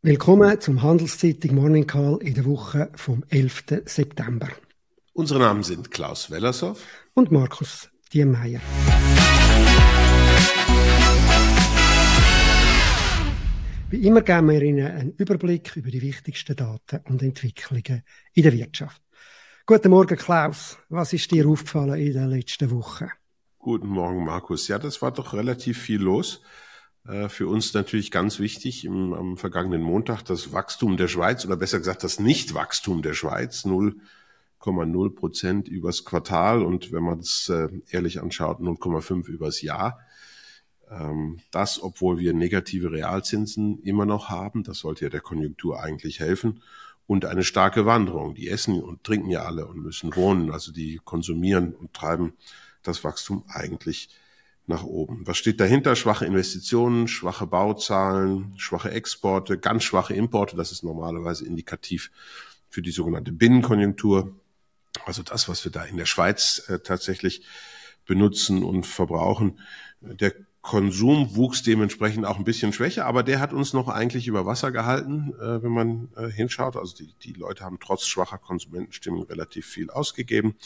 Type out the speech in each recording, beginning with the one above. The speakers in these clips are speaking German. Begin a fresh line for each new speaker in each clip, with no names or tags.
Willkommen zum Handelszeitung Morning Call in der Woche vom 11. September.
Unsere Namen sind Klaus Wellershoff
und Markus Diemeyer. Wie immer geben wir Ihnen einen Überblick über die wichtigsten Daten und Entwicklungen in der Wirtschaft. Guten Morgen, Klaus. Was ist dir aufgefallen in den letzten Wochen?
Guten Morgen, Markus. Ja, das war doch relativ viel los. Äh, für uns natürlich ganz wichtig im, am vergangenen Montag das Wachstum der Schweiz oder besser gesagt das Nichtwachstum der Schweiz 0,0 Prozent übers Quartal und wenn man es äh, ehrlich anschaut 0,5 übers Jahr. Ähm, das, obwohl wir negative Realzinsen immer noch haben, das sollte ja der Konjunktur eigentlich helfen und eine starke Wanderung. Die essen und trinken ja alle und müssen wohnen, also die konsumieren und treiben das Wachstum eigentlich nach oben. Was steht dahinter? Schwache Investitionen, schwache Bauzahlen, schwache Exporte, ganz schwache Importe. Das ist normalerweise indikativ für die sogenannte Binnenkonjunktur. Also das, was wir da in der Schweiz äh, tatsächlich benutzen und verbrauchen. Der Konsum wuchs dementsprechend auch ein bisschen schwächer, aber der hat uns noch eigentlich über Wasser gehalten, äh, wenn man äh, hinschaut. Also die, die Leute haben trotz schwacher Konsumentenstimmung relativ viel ausgegeben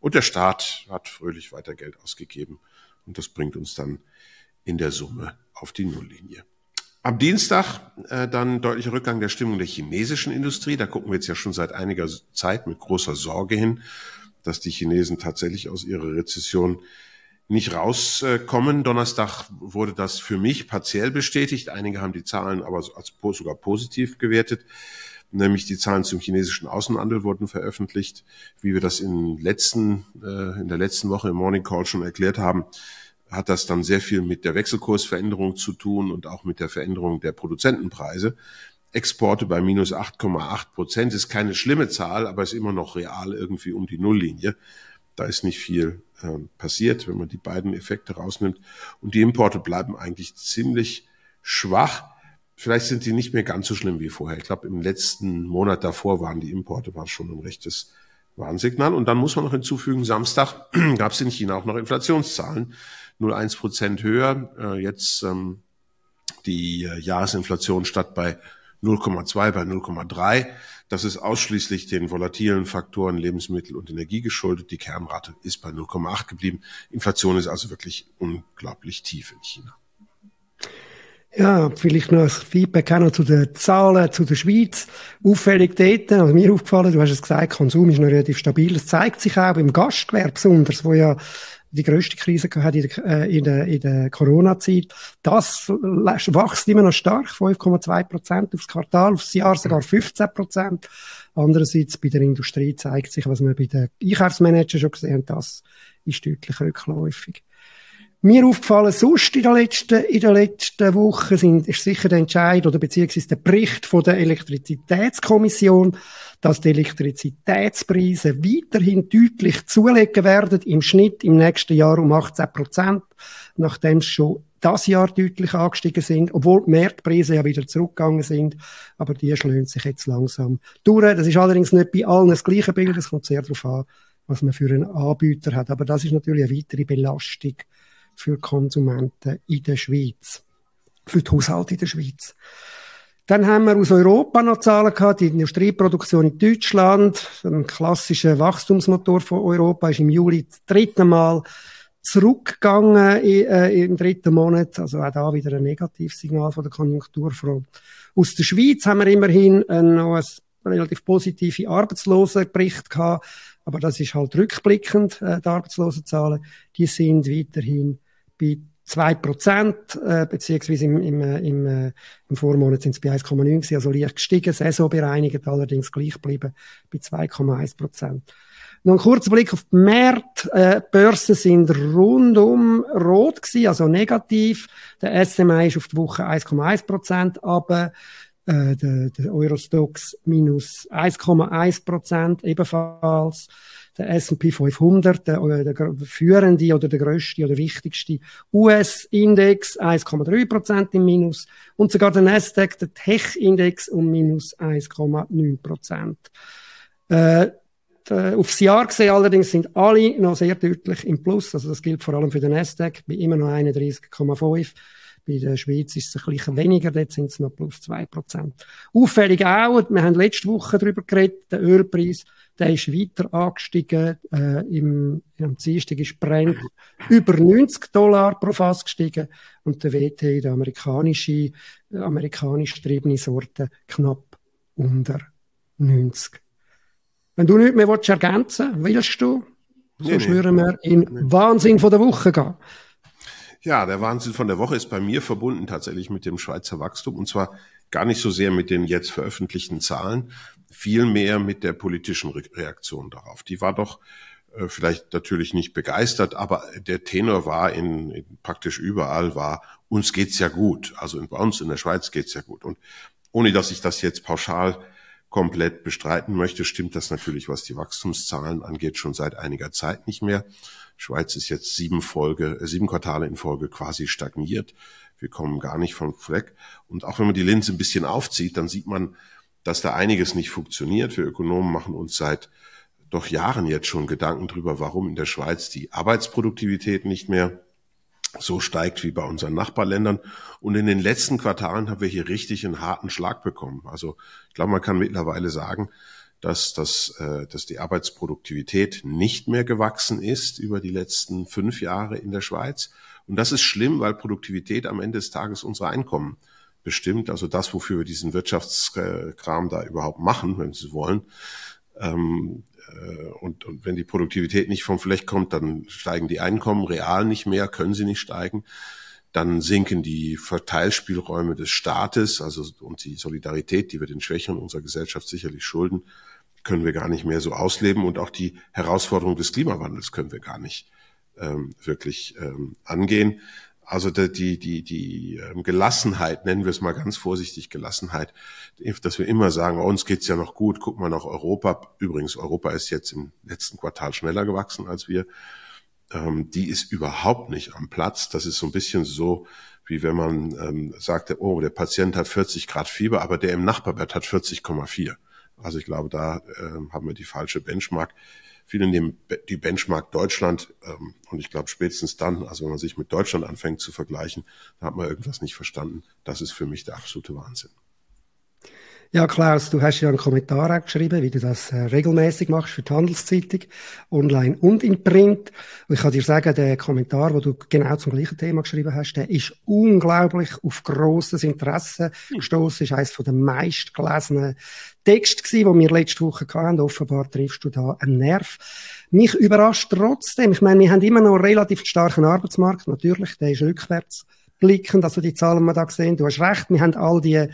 und der Staat hat fröhlich weiter Geld ausgegeben und das bringt uns dann in der Summe auf die Nulllinie. Am Dienstag äh, dann deutlicher Rückgang der Stimmung der chinesischen Industrie. Da gucken wir jetzt ja schon seit einiger Zeit mit großer Sorge hin, dass die Chinesen tatsächlich aus ihrer Rezession nicht rauskommen. Donnerstag wurde das für mich partiell bestätigt. Einige haben die Zahlen aber als sogar positiv gewertet. Nämlich die Zahlen zum chinesischen Außenhandel wurden veröffentlicht, wie wir das in, letzten, äh, in der letzten Woche im Morning Call schon erklärt haben hat das dann sehr viel mit der Wechselkursveränderung zu tun und auch mit der Veränderung der Produzentenpreise. Exporte bei minus 8,8 Prozent ist keine schlimme Zahl, aber ist immer noch real irgendwie um die Nulllinie. Da ist nicht viel äh, passiert, wenn man die beiden Effekte rausnimmt. Und die Importe bleiben eigentlich ziemlich schwach. Vielleicht sind die nicht mehr ganz so schlimm wie vorher. Ich glaube, im letzten Monat davor waren die Importe war schon ein rechtes Warnsignal. Und dann muss man noch hinzufügen, Samstag gab es in China auch noch Inflationszahlen. 0,1 Prozent höher. Äh, jetzt ähm, die äh, Jahresinflation statt bei 0,2 bei 0,3. Das ist ausschließlich den volatilen Faktoren Lebensmittel und Energie geschuldet. Die Kernrate ist bei 0,8 geblieben. Inflation ist also wirklich unglaublich tief in China.
Ja, vielleicht noch ein Feedback auch noch zu den Zahlen, zu der Schweiz. Auffällig dort, also mir aufgefallen, du hast es gesagt, Konsum ist noch relativ stabil. Es zeigt sich auch im Gastgewerbe besonders, wo ja die grösste Krise gehabt in der, äh, in der, in der Corona-Zeit. Das wächst immer noch stark, 5,2 Prozent aufs Quartal, aufs Jahr sogar 15 Prozent. Andererseits bei der Industrie zeigt sich, was wir bei den Einkaufsmanagern schon gesehen haben, das ist deutlich rückläufig. Mir aufgefallen, sonst in der letzten, in der letzten Woche sind, ist sicher der Entscheid oder beziehungsweise der Bericht von der Elektrizitätskommission, dass die Elektrizitätspreise weiterhin deutlich zulegen werden, im Schnitt im nächsten Jahr um 18 Prozent, nachdem sie schon das Jahr deutlich angestiegen sind, obwohl die Marktpreise ja wieder zurückgegangen sind, aber die schlönen sich jetzt langsam durch. Das ist allerdings nicht bei allen das gleiche Bild, es kommt sehr darauf an, was man für einen Anbieter hat, aber das ist natürlich eine weitere Belastung für Konsumenten in der Schweiz, für die Haushalte in der Schweiz. Dann haben wir aus Europa noch Zahlen gehabt. Die Industrieproduktion in Deutschland, ein klassischer Wachstumsmotor von Europa, ist im Juli das dritte Mal zurückgegangen äh, im dritten Monat. Also auch da wieder ein Negativsignal von der Konjunkturfront. Aus der Schweiz haben wir immerhin äh, noch ein relativ positive Arbeitslosenbericht gehabt. Aber das ist halt rückblickend, äh, die Arbeitslosenzahlen. Die sind weiterhin bei 2 Prozent, äh, beziehungsweise im, im, äh, im, äh, im Vormonat sind es bei 1,9 gewesen, also leicht gestiegen, Saison bereinigt, allerdings gleich geblieben bei 2,1 Prozent. Noch ein kurzer Blick auf die Märkte. Äh, Börsen sind rundum rot gewesen, also negativ. Der SMI ist auf die Woche 1,1 Prozent, aber äh, der, der Eurostox minus 1,1 Prozent ebenfalls der S&P 500, der, der führende oder der größte oder wichtigste US-Index 1,3 Prozent im Minus und sogar der Nasdaq, der Tech-Index um minus 1,9 Prozent. Äh, aufs Jahr gesehen allerdings sind alle noch sehr deutlich im Plus. Also das gilt vor allem für den Nasdaq, bei immer noch 31,5. Bei der Schweiz ist es ein bisschen weniger, dort sind es noch plus zwei Prozent. Auffällig auch, wir haben letzte Woche darüber geredet, der Ölpreis, der ist weiter angestiegen, äh, im, am Dienstag ist Brent über 90 Dollar pro Fass gestiegen und der WTI, der amerikanische, amerikanisch getriebene Sorte, knapp unter 90. Wenn du nichts mehr willst ergänzen willst du, so nee, schwören nee. wir in. Wahnsinn von der Woche gehen.
Ja, der Wahnsinn von der Woche ist bei mir verbunden tatsächlich mit dem Schweizer Wachstum und zwar gar nicht so sehr mit den jetzt veröffentlichten Zahlen, vielmehr mit der politischen Reaktion darauf. Die war doch äh, vielleicht natürlich nicht begeistert, aber der Tenor war in, in praktisch überall war, uns geht's ja gut. Also bei uns in der Schweiz geht's ja gut. Und ohne dass ich das jetzt pauschal komplett bestreiten möchte, stimmt das natürlich, was die Wachstumszahlen angeht, schon seit einiger Zeit nicht mehr. Schweiz ist jetzt sieben Folge, äh, sieben Quartale in Folge quasi stagniert. Wir kommen gar nicht vom Fleck. Und auch wenn man die Linse ein bisschen aufzieht, dann sieht man, dass da einiges nicht funktioniert. Wir Ökonomen machen uns seit doch Jahren jetzt schon Gedanken darüber, warum in der Schweiz die Arbeitsproduktivität nicht mehr so steigt wie bei unseren Nachbarländern. Und in den letzten Quartalen haben wir hier richtig einen harten Schlag bekommen. Also ich glaube, man kann mittlerweile sagen, dass, dass, äh, dass die Arbeitsproduktivität nicht mehr gewachsen ist über die letzten fünf Jahre in der Schweiz. Und das ist schlimm, weil Produktivität am Ende des Tages unsere Einkommen bestimmt. Also das, wofür wir diesen Wirtschaftskram da überhaupt machen, wenn Sie wollen. Ähm, äh, und, und wenn die Produktivität nicht vom Fleck kommt, dann steigen die Einkommen real nicht mehr, können sie nicht steigen. Dann sinken die Verteilspielräume des Staates, also und die Solidarität, die wir den Schwächeren unserer Gesellschaft sicherlich schulden, können wir gar nicht mehr so ausleben. Und auch die Herausforderung des Klimawandels können wir gar nicht ähm, wirklich ähm, angehen. Also die, die, die ähm, Gelassenheit, nennen wir es mal ganz vorsichtig Gelassenheit, dass wir immer sagen, uns geht's ja noch gut, guck mal nach Europa. Übrigens, Europa ist jetzt im letzten Quartal schneller gewachsen als wir. Ähm, die ist überhaupt nicht am Platz. Das ist so ein bisschen so, wie wenn man ähm, sagt, oh, der Patient hat 40 Grad Fieber, aber der im Nachbarbett hat 40,4. Also ich glaube, da äh, haben wir die falsche Benchmark. Viele nehmen die Benchmark Deutschland ähm, und ich glaube spätestens dann, also wenn man sich mit Deutschland anfängt zu vergleichen, da hat man irgendwas nicht verstanden. Das ist für mich der absolute Wahnsinn.
Ja, Klaus, du hast ja einen Kommentar auch geschrieben, wie du das äh, regelmäßig machst für die Handelszeitung, online und in Print. Und ich kann dir sagen, der Kommentar, wo du genau zum gleichen Thema geschrieben hast, der ist unglaublich auf grosses Interesse hm. gestoßen. Ist eines von den meistgelesenen Texten gewesen, den wir letzte Woche hatten. Offenbar triffst du da einen Nerv. Mich überrascht trotzdem. Ich meine, wir haben immer noch einen relativ starken Arbeitsmarkt. Natürlich, der ist rückwärts blickend, also die Zahlen, die wir da sehen. Du hast recht, wir haben all die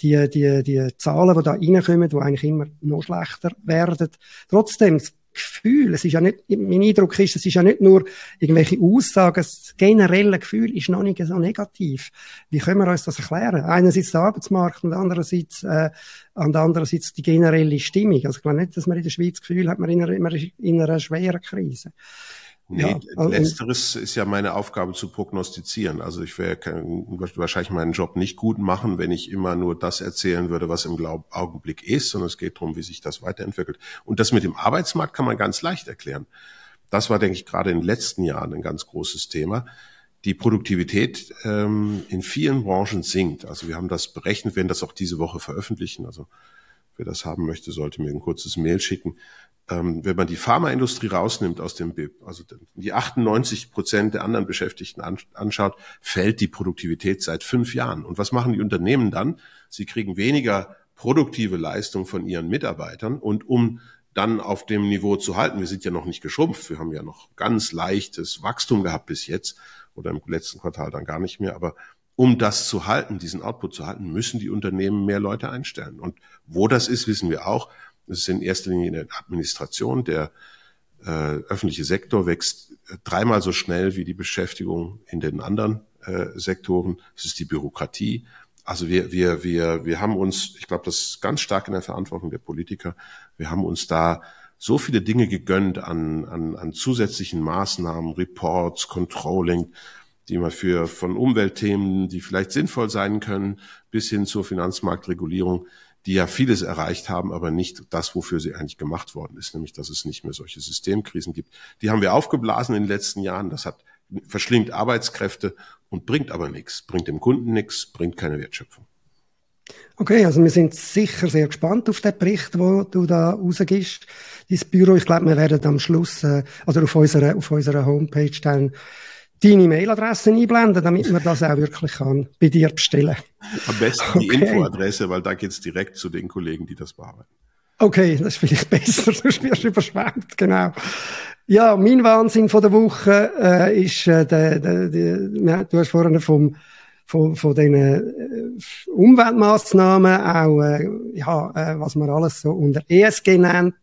die, die, die Zahlen, die da reinkommen, die eigentlich immer noch schlechter werden. Trotzdem, das Gefühl, es ist ja nicht, mein Eindruck ist, es ist ja nicht nur irgendwelche Aussagen, das generelle Gefühl ist noch nicht so negativ. Wie können wir uns das erklären? Einerseits der Arbeitsmarkt und andererseits, äh, und andererseits die generelle Stimmung. Also ich glaube nicht, dass man in der Schweiz das Gefühl hat, man in einer, in einer schweren Krise.
Nee, ja, letzteres ist ja meine Aufgabe zu prognostizieren. Also ich werde wahrscheinlich meinen Job nicht gut machen, wenn ich immer nur das erzählen würde, was im Glaub Augenblick ist, sondern es geht darum, wie sich das weiterentwickelt. Und das mit dem Arbeitsmarkt kann man ganz leicht erklären. Das war, denke ich, gerade in den letzten Jahren ein ganz großes Thema. Die Produktivität ähm, in vielen Branchen sinkt. Also wir haben das berechnet, werden das auch diese Woche veröffentlichen. Also wer das haben möchte, sollte mir ein kurzes Mail schicken ähm, wenn man die Pharmaindustrie rausnimmt aus dem BIP, also die 98 Prozent der anderen Beschäftigten anschaut, fällt die Produktivität seit fünf Jahren. Und was machen die Unternehmen dann? Sie kriegen weniger produktive Leistung von ihren Mitarbeitern und um dann auf dem Niveau zu halten, wir sind ja noch nicht geschrumpft, wir haben ja noch ganz leichtes Wachstum gehabt bis jetzt oder im letzten Quartal dann gar nicht mehr, aber um das zu halten, diesen Output zu halten, müssen die Unternehmen mehr Leute einstellen. Und wo das ist, wissen wir auch. Das ist in erster Linie in der Administration. Der äh, öffentliche Sektor wächst äh, dreimal so schnell wie die Beschäftigung in den anderen äh, Sektoren. Es ist die Bürokratie. Also wir, wir, wir, wir haben uns, ich glaube, das ist ganz stark in der Verantwortung der Politiker, wir haben uns da so viele Dinge gegönnt an, an, an zusätzlichen Maßnahmen, Reports, Controlling, die man für von Umweltthemen, die vielleicht sinnvoll sein können, bis hin zur Finanzmarktregulierung die ja vieles erreicht haben, aber nicht das, wofür sie eigentlich gemacht worden ist, nämlich dass es nicht mehr solche Systemkrisen gibt. Die haben wir aufgeblasen in den letzten Jahren. Das hat verschlingt Arbeitskräfte und bringt aber nichts, bringt dem Kunden nichts, bringt keine Wertschöpfung.
Okay, also wir sind sicher sehr gespannt auf den Bericht, wo du da rausgibst. Dein Büro, ich glaube, wir werden am Schluss, äh, also auf unserer, auf unserer Homepage dann deine Mailadresse einblenden, damit man das auch wirklich kann bei dir bestellen.
Am besten die okay. Infoadresse, weil da geht's direkt zu den Kollegen, die das bearbeiten.
Okay, das ist vielleicht besser, sonst wirst du überschwemmt, genau. Ja, mein Wahnsinn von der Woche äh, ist, äh, der, der, der, du hast vorhin vom, von, von den äh, Umweltmaßnahmen auch, äh, ja, äh, was man alles so unter ESG nennt,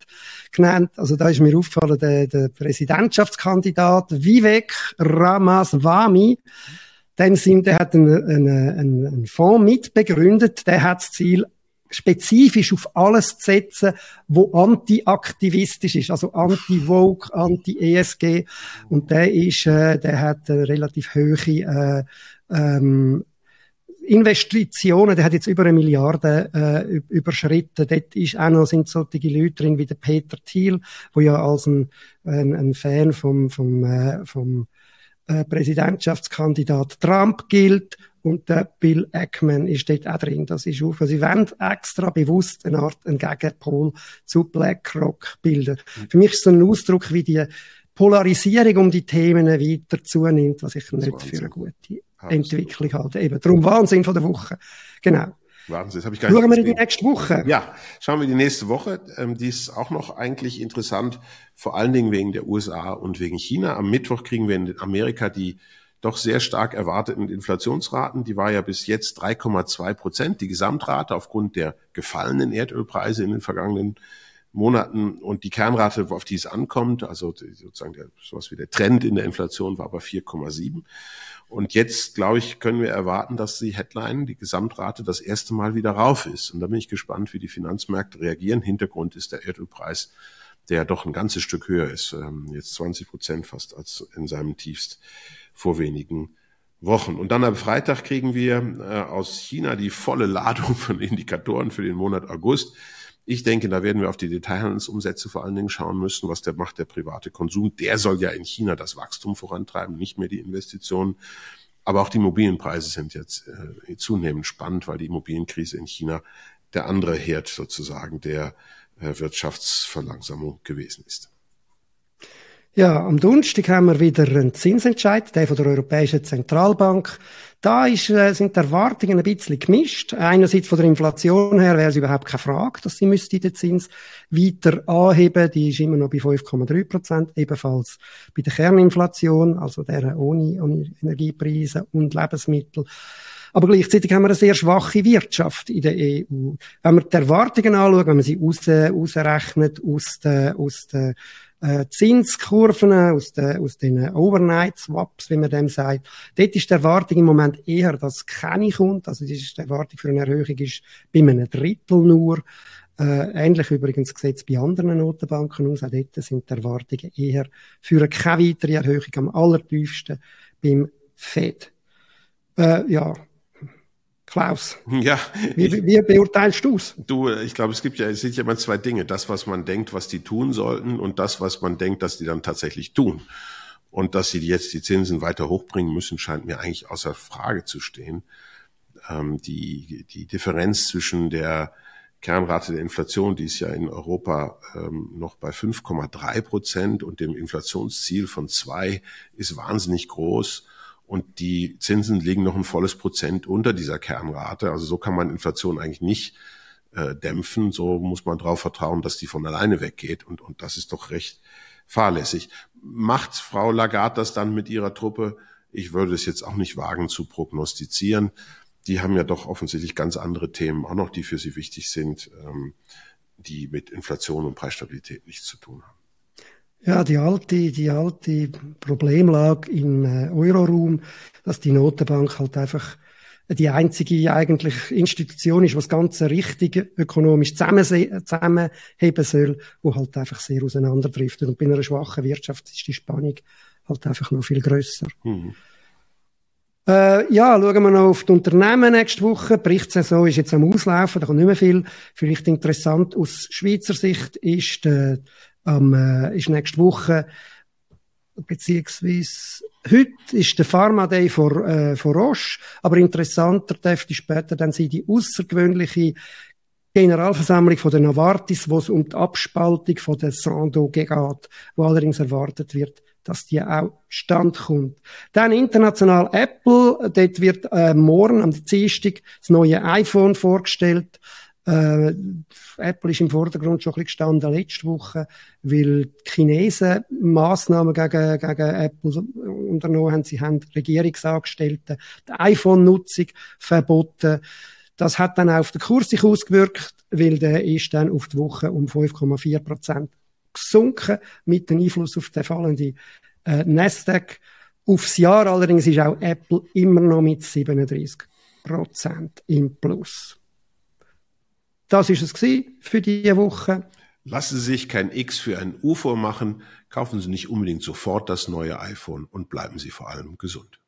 genannt. Also da ist mir aufgefallen, der, der Präsidentschaftskandidat Vivek Ramaswamy, dem Sinn, der hat einen, einen, einen Fonds mitbegründet, der hat das Ziel, spezifisch auf alles zu setzen, wo anti-aktivistisch ist, also anti-Vogue, anti-ESG. Und der ist, äh, der hat eine relativ hohe äh, ähm, Investitionen, der hat jetzt über eine Milliarde äh, überschritten. Dort ist auch noch, sind solche Leute drin wie der Peter Thiel, wo ja als ein, ein, ein Fan vom, vom, äh, vom äh, Präsidentschaftskandidat Trump gilt und der Bill Ackman ist dort auch drin. Das ist auch, sie wollen extra bewusst eine Art, einen Gegenpol zu BlackRock bilden. Mhm. Für mich ist es so ein Ausdruck, wie die Polarisierung um die Themen weiter zunimmt, was ich nicht für eine gute Entwicklung halte. Eben, darum Wahnsinn von der Woche. Genau.
Wahnsinn, das habe ich
gar nicht Schauen wir in die nächste Woche.
Ja, schauen wir die nächste Woche. Ähm, die ist auch noch eigentlich interessant, vor allen Dingen wegen der USA und wegen China. Am Mittwoch kriegen wir in Amerika die doch sehr stark erwarteten Inflationsraten. Die war ja bis jetzt 3,2 Prozent, die Gesamtrate aufgrund der gefallenen Erdölpreise in den vergangenen Monaten. Und die Kernrate, auf die es ankommt, also sozusagen der, sowas wie der Trend in der Inflation war aber 4,7. Und jetzt, glaube ich, können wir erwarten, dass die Headline, die Gesamtrate, das erste Mal wieder rauf ist. Und da bin ich gespannt, wie die Finanzmärkte reagieren. Hintergrund ist der Erdölpreis, der doch ein ganzes Stück höher ist, ähm, jetzt 20 Prozent fast als in seinem Tiefst vor wenigen Wochen. Und dann am Freitag kriegen wir äh, aus China die volle Ladung von Indikatoren für den Monat August. Ich denke, da werden wir auf die Detailhandelsumsätze vor allen Dingen schauen müssen, was der macht, der private Konsum. Der soll ja in China das Wachstum vorantreiben, nicht mehr die Investitionen. Aber auch die Immobilienpreise sind jetzt äh, zunehmend spannend, weil die Immobilienkrise in China der andere Herd sozusagen der äh, Wirtschaftsverlangsamung gewesen ist.
Ja, am Donnerstag haben wir wieder einen Zinsentscheid, der von der Europäischen Zentralbank. Da ist, äh, sind die Erwartungen ein bisschen gemischt. Einerseits von der Inflation her wäre es überhaupt keine Frage, dass sie müsste den Zins weiter anheben. Die ist immer noch bei 5,3 Prozent. Ebenfalls bei der Kerninflation, also der ohne, ohne Energiepreise und Lebensmittel. Aber gleichzeitig haben wir eine sehr schwache Wirtschaft in der EU. Wenn wir die Erwartungen anschauen, wenn man sie aus, ausrechnet aus der, aus der äh, Zinskurven, aus, den, aus den Overnight-Swaps, wie man dem sagt. Dort ist die Erwartung im Moment eher, dass keine kommt. Also die Erwartung für eine Erhöhung ist bei einem Drittel nur. Äh, ähnlich übrigens gesetzt bei anderen Notenbanken aus. Auch dort sind die Erwartungen eher für keine weitere Erhöhung am allertiefsten beim Fed. Äh, ja, Klaus.
Ja.
Wie, wie beurteilst du es?
Du, ich glaube, es gibt ja, es sind ja immer zwei Dinge. Das, was man denkt, was die tun sollten und das, was man denkt, dass die dann tatsächlich tun. Und dass sie jetzt die Zinsen weiter hochbringen müssen, scheint mir eigentlich außer Frage zu stehen. Ähm, die, die Differenz zwischen der Kernrate der Inflation, die ist ja in Europa ähm, noch bei 5,3 Prozent und dem Inflationsziel von zwei ist wahnsinnig groß und die Zinsen liegen noch ein volles Prozent unter dieser Kernrate. Also so kann man Inflation eigentlich nicht äh, dämpfen. So muss man darauf vertrauen, dass die von alleine weggeht. Und, und das ist doch recht fahrlässig. Macht Frau Lagarde das dann mit ihrer Truppe? Ich würde es jetzt auch nicht wagen zu prognostizieren. Die haben ja doch offensichtlich ganz andere Themen auch noch, die für sie wichtig sind, ähm, die mit Inflation und Preisstabilität nichts zu tun haben.
Ja, die alte, die alte Problemlage im äh, Euroraum, dass die Notenbank halt einfach die einzige eigentlich Institution ist, was ganze richtig ökonomisch zusammenheben soll, wo halt einfach sehr auseinanderdriftet. Und bei einer schwachen Wirtschaft ist die Spannung halt einfach noch viel grösser. Mhm. Äh, ja, schauen wir noch auf die Unternehmen nächste Woche. Die Berichtssaison ist jetzt am Auslaufen, da kommt nicht mehr viel. Vielleicht interessant aus Schweizer Sicht ist der am, äh, ist nächste Woche beziehungsweise heute ist der Pharma Day vor, äh, vor Roche, aber interessanter dürfte später dann sein die außergewöhnliche Generalversammlung von der Novartis, wo es um die Abspaltung von der Sando geht, wo allerdings erwartet wird, dass die auch stand kommt. Dann international Apple, dort wird äh, morgen am Dienstag das neue iPhone vorgestellt. Äh, Apple ist im Vordergrund schon ein bisschen gestanden letzte Woche, weil die Chinesen Massnahmen gegen, gegen Apple unternommen haben. Sie haben Regierungsangestellte die iPhone-Nutzung verboten. Das hat dann auf den Kurs sich ausgewirkt, weil der ist dann auf die Woche um 5,4 Prozent gesunken mit dem Einfluss auf den fallenden äh, Nasdaq. Aufs Jahr allerdings ist auch Apple immer noch mit 37 Prozent im Plus. Das ist es für diese Woche.
Lassen Sie sich kein X für ein U vormachen, kaufen Sie nicht unbedingt sofort das neue iPhone und bleiben Sie vor allem gesund.